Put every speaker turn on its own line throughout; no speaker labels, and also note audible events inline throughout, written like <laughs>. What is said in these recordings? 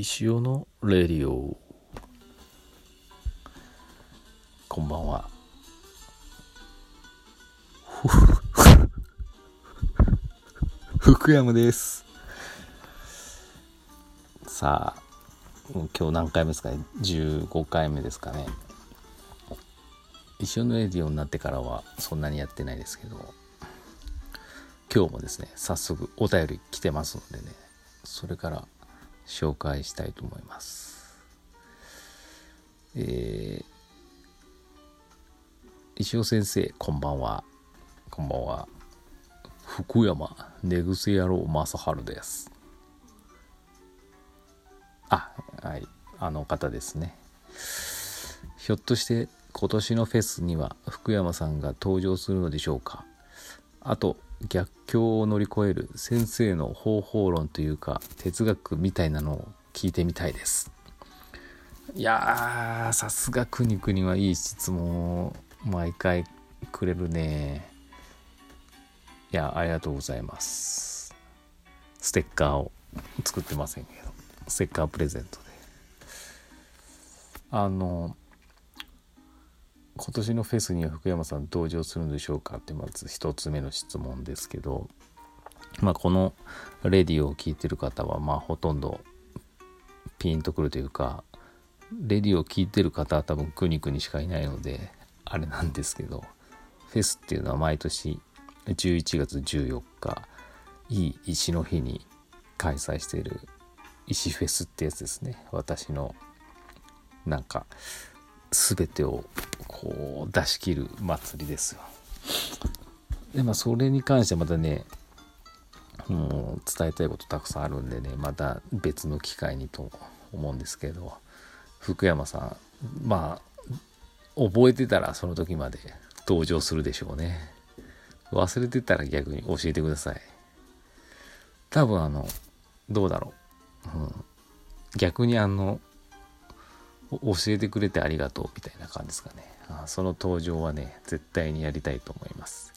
石尾のレディオ。こんばんは。<laughs> 福山です。さあ今日何回目ですかね？15回目ですかね。石尾のレディオになってからはそんなにやってないですけど。今日もですね早速お便り来てますのでね。それから紹介したいと思います。えー、石尾先生こんばんは。こんばんは。福山寝癖野郎正治です。あはい。あの方ですね。ひょっとして今年のフェスには福山さんが登場するのでしょうか。あと逆境を乗り越える先生の方法論というか哲学みたいなのを聞いてみたいです。いやーさすがくにくにはいい質問を毎回くれるね。いやありがとうございます。ステッカーを作ってませんけど。ステッカープレゼントで。あの今年のフェスには福山さん登場するんでしょうかってまず一つ目の質問ですけど、まあ、このレディオを聴いてる方はまあほとんどピンとくるというかレディオを聴いてる方は多分くにくにしかいないのであれなんですけどフェスっていうのは毎年11月14日いい石の日に開催している石フェスってやつですね。私のなんか全てをこう出し切る祭りですよ。でまあそれに関してまたねもう伝えたいことたくさんあるんでねまた別の機会にと思うんですけど福山さんまあ覚えてたらその時まで登場するでしょうね。忘れてたら逆に教えてください。多分あのどうだろう、うん、逆にあの教えてくれてありがとうみたいな感じですかね。あその登場はね絶対にやりたいと思います。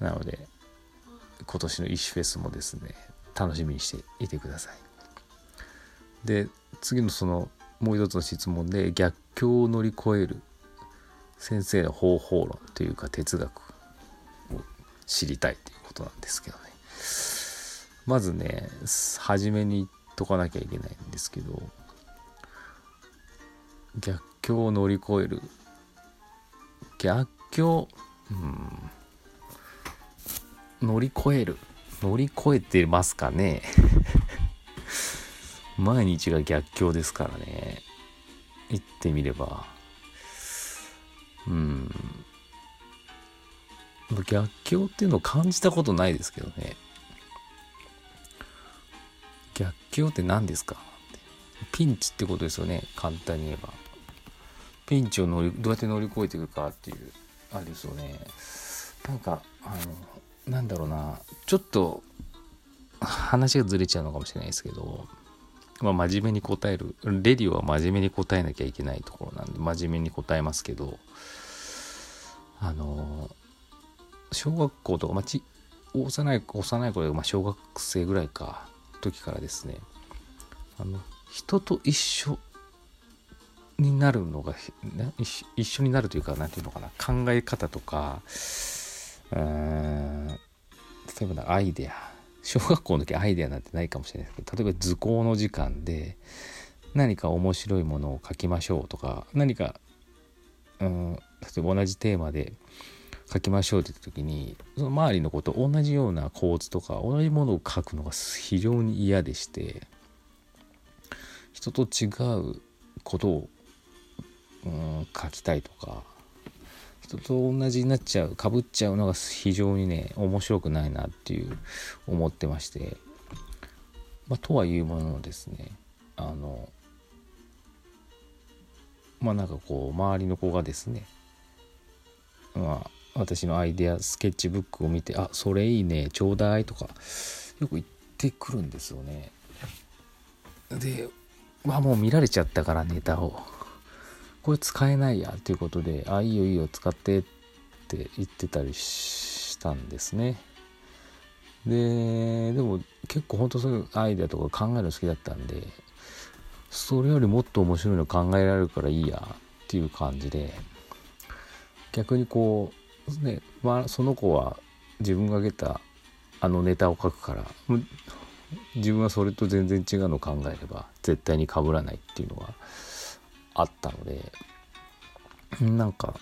なので今年の石フェスもですね楽しみにしていてください。で次のそのもう一つの質問で逆境を乗り越える先生の方法論というか哲学を知りたいということなんですけどね。まずね初めに言っとかなきゃいけないんですけど逆境を乗り越える。逆境？うん。乗り越える。乗り越えてますかね？<laughs> 毎日が逆境ですからね。言ってみれば。うん。逆境っていうのを感じたことないですけどね。逆境って何ですか？ピンチってことですよね。簡単に言えば。ピンチを乗りどうやって乗り越えていくかっていうあれですよね。なんかあのなんだろうな。ちょっと話がずれちゃうのかもしれないですけど、まあ、真面目に答えるレディオは真面目に答えなきゃいけないところなんで真面目に答えますけどあの小学校とか、まあ、ち幼い幼い頃で、まあ、小学生ぐらいか時からですね。あの人と一緒になるのが一緒になるというか何て言うのかな考え方とかうん例えばアイデア。小学校の時アイデアなんてないかもしれないですけど例えば図工の時間で何か面白いものを書きましょうとか何かうん例えば同じテーマで書きましょうって言った時にその周りのこと同じような構図とか同じものを書くのが非常に嫌でして人と違うことをうん書きたいとか人と同じになっちゃうかぶっちゃうのが非常にね面白くないなっていう思ってまして、まあ、とはいうもののですねあのまあなんかこう周りの子がですねまあ私のアイデアスケッチブックを見て「あそれいいねちょうだい」とかよく言ってくるんですよね。でまあもう見られちゃったからネタを。これ使えないやということで、あ、いいよいいよ使ってって言ってたりしたんですね。で、でも結構本当そういうアイデアとか考えるの好きだったんで、それよりもっと面白いの考えられるからいいやっていう感じで逆にこうねまあその子は自分が挙げたあのネタを書くから自分はそれと全然違うのを考えれば絶対に被らないっていうのがあったのでなんか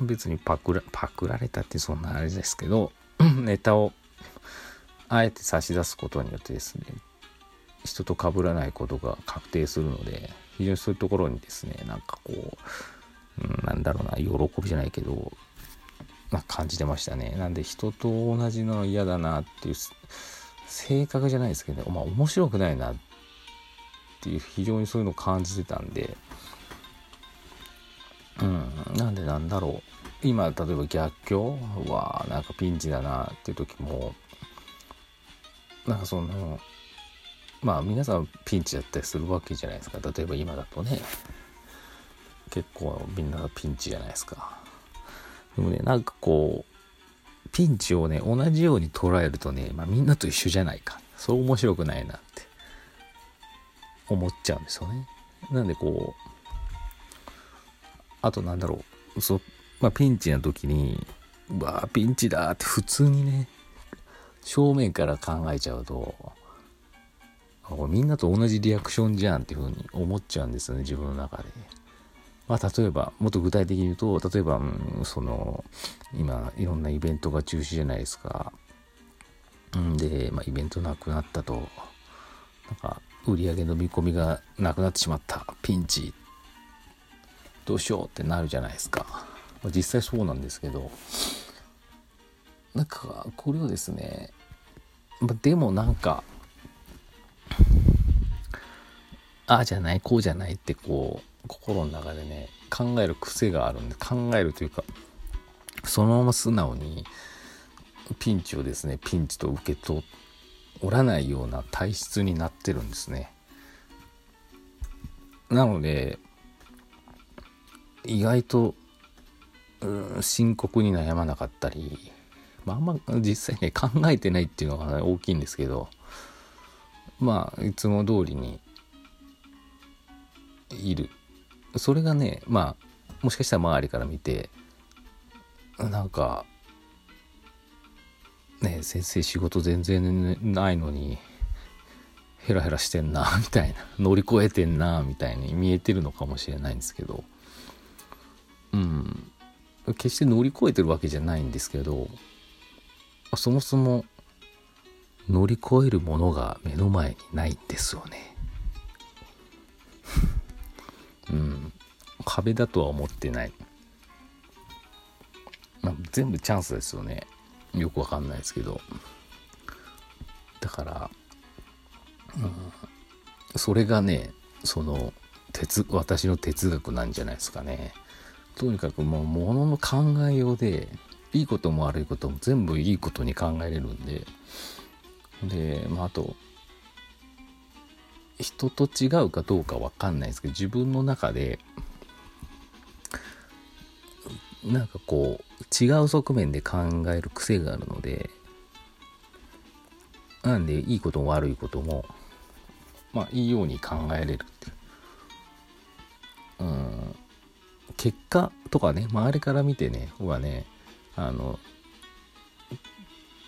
別にパクらパクられたってそんなあれですけど <clears throat> ネタをあえて差し出すことによってですね人と被らないことが確定するので非常にそういうところにですねなんかこう、うん、なんだろうな喜びじゃないけど、まあ、感じてましたね。なんで人と同じの嫌だなっていう性格じゃないですけど、ね、まあ面白くないなっていう非常にそういうのを感じてたんでなんでなんだろう。今例えば逆境はなんかピンチだなっていう時もなんかそのまあ皆さんピンチだったりするわけじゃないですか。例えば今だとね結構みんながピンチじゃないですか。でもねなんかこうピンチをね同じように捉えるとね、まあ、みんなと一緒じゃないか。そう面白くないなって思っちゃうんですよね。なんでこうあとなんだろうそ、まあ、ピンチの時にうわピンチだって普通にね正面から考えちゃうとみんなと同じリアクションじゃんっていうふうに思っちゃうんですよね自分の中で。まあ、例えばもっと具体的に言うと例えば、うん、その今いろんなイベントが中止じゃないですか。んで、まあ、イベントなくなったとなんか売り上げの見込みがなくなってしまったピンチどうしようってなるじゃないですか。まあ、実際そうなんですけどなんかこれをですね、ま、でもなんかああじゃないこうじゃないってこう心の中でね考える癖があるんで考えるというかそのまま素直にピンチをですねピンチと受け取らないような体質になってるんですね。なので意外と、うん、深刻に悩まなかったり、まあ、あんま実際ね考えてないっていうのが、大きいんですけどまあいつも通りにいる。それがねまあもしかしたら周りから見てなんかね先生仕事全然ないのにヘラヘラしてんなみたいな乗り越えてんなみたいに見えてるのかもしれないんですけど。うん。決して乗り越えてるわけじゃないんですけどそもそも乗り越えるものが目の前にないんですよね。<laughs> うん、壁だとは思ってない、まあ、全部チャンスですよね。よくわかんないですけど。だから、うん、それがねその哲私の哲学なんじゃないですかね。とにかくもうものの考えようでいいことも悪いことも全部いいことに考えれるんで。でまああと人と違うかどうかわかんないですけど自分の中でなんかこう違う側面で考える癖があるのでなんでいいことも悪いこともまあいいように考えれるっていう。結果とかね周りから見てねはねあの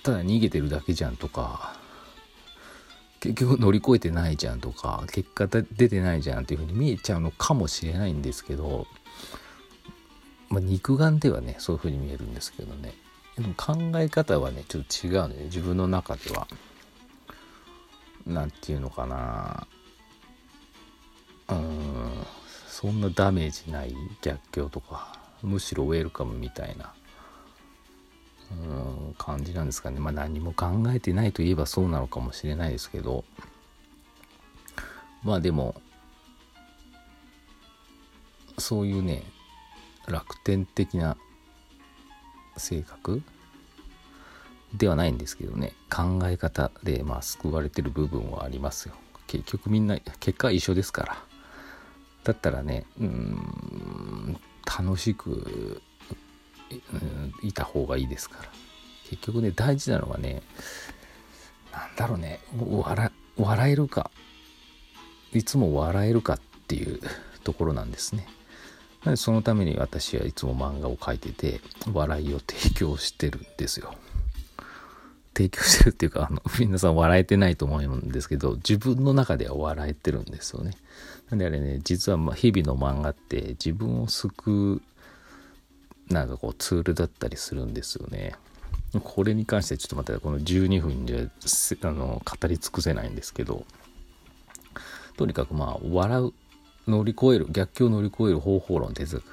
ただ逃げてるだけじゃんとか結局乗り越えてないじゃんとか結果出てないじゃんっていうふうに見えちゃうのかもしれないんですけど、まあ、肉眼ではねそういうふうに見えるんですけどね。でも考え方はねちょっと違うね自分の中では。何て言うのかな。うん。そんなダメージない逆境とかむしろウェルカムみたいなうん感じなんですかね。まあ何も考えてないといえばそうなのかもしれないですけどまあでもそういうね楽天的な性格ではないんですけどね。考え方でまあ救われてる部分はありますよ。結局みんな結果は一緒ですから。だったらねうん楽しくいた方がいいですから結局ね大事なのはねなんだろうね笑えるかいつも笑えるかっていう <laughs> ところなんですね。なのでそのために私はいつも漫画を描いてて笑いを提供してるんですよ。提供してるっていうかあの皆さん笑えてないと思うんですけど自分の中では笑えてるんですよね。なんであれね実はま日々の漫画って自分を救うなんかこうツールだったりするんですよね。これに関してちょっとまたこの12分であの語り尽くせないんですけどとにかくまあ笑う乗り越える逆境を乗り越える方法論哲学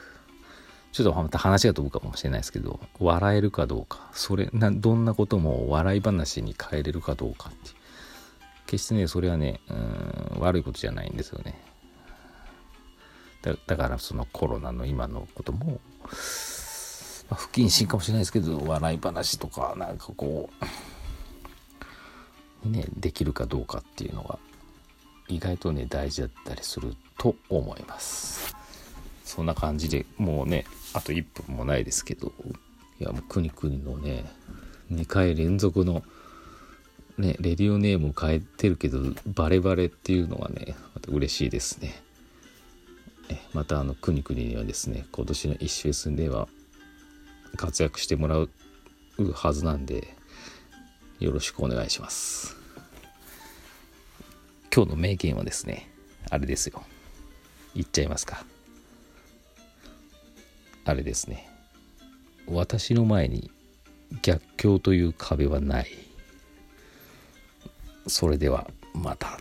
ちょっとまた話が飛ぶかもしれないですけど笑えるかどうかそれなどんなことも笑い話に変えれるかどうかって。決してねそれはねうん悪いことじゃないんですよね。だからそのコロナの今のことも、まあ、不謹慎かもしれないですけど笑い話とかなんかこうねできるかどうかっていうのが意外とね大事だったりすると思います。そんな感じでもうねあと1分もないですけどいやもうくにくにのね2回連続のねレディオネームを変えてるけどバレバレっていうのがねまた嬉しいですね。またあのくにくにはですね今年の一フェスでは活躍してもらうはずなんでよろしくお願いします今日の名言はですね、あれですよ。言っちゃいますか。あれですね。私の前に逆境という壁はない。それではまた。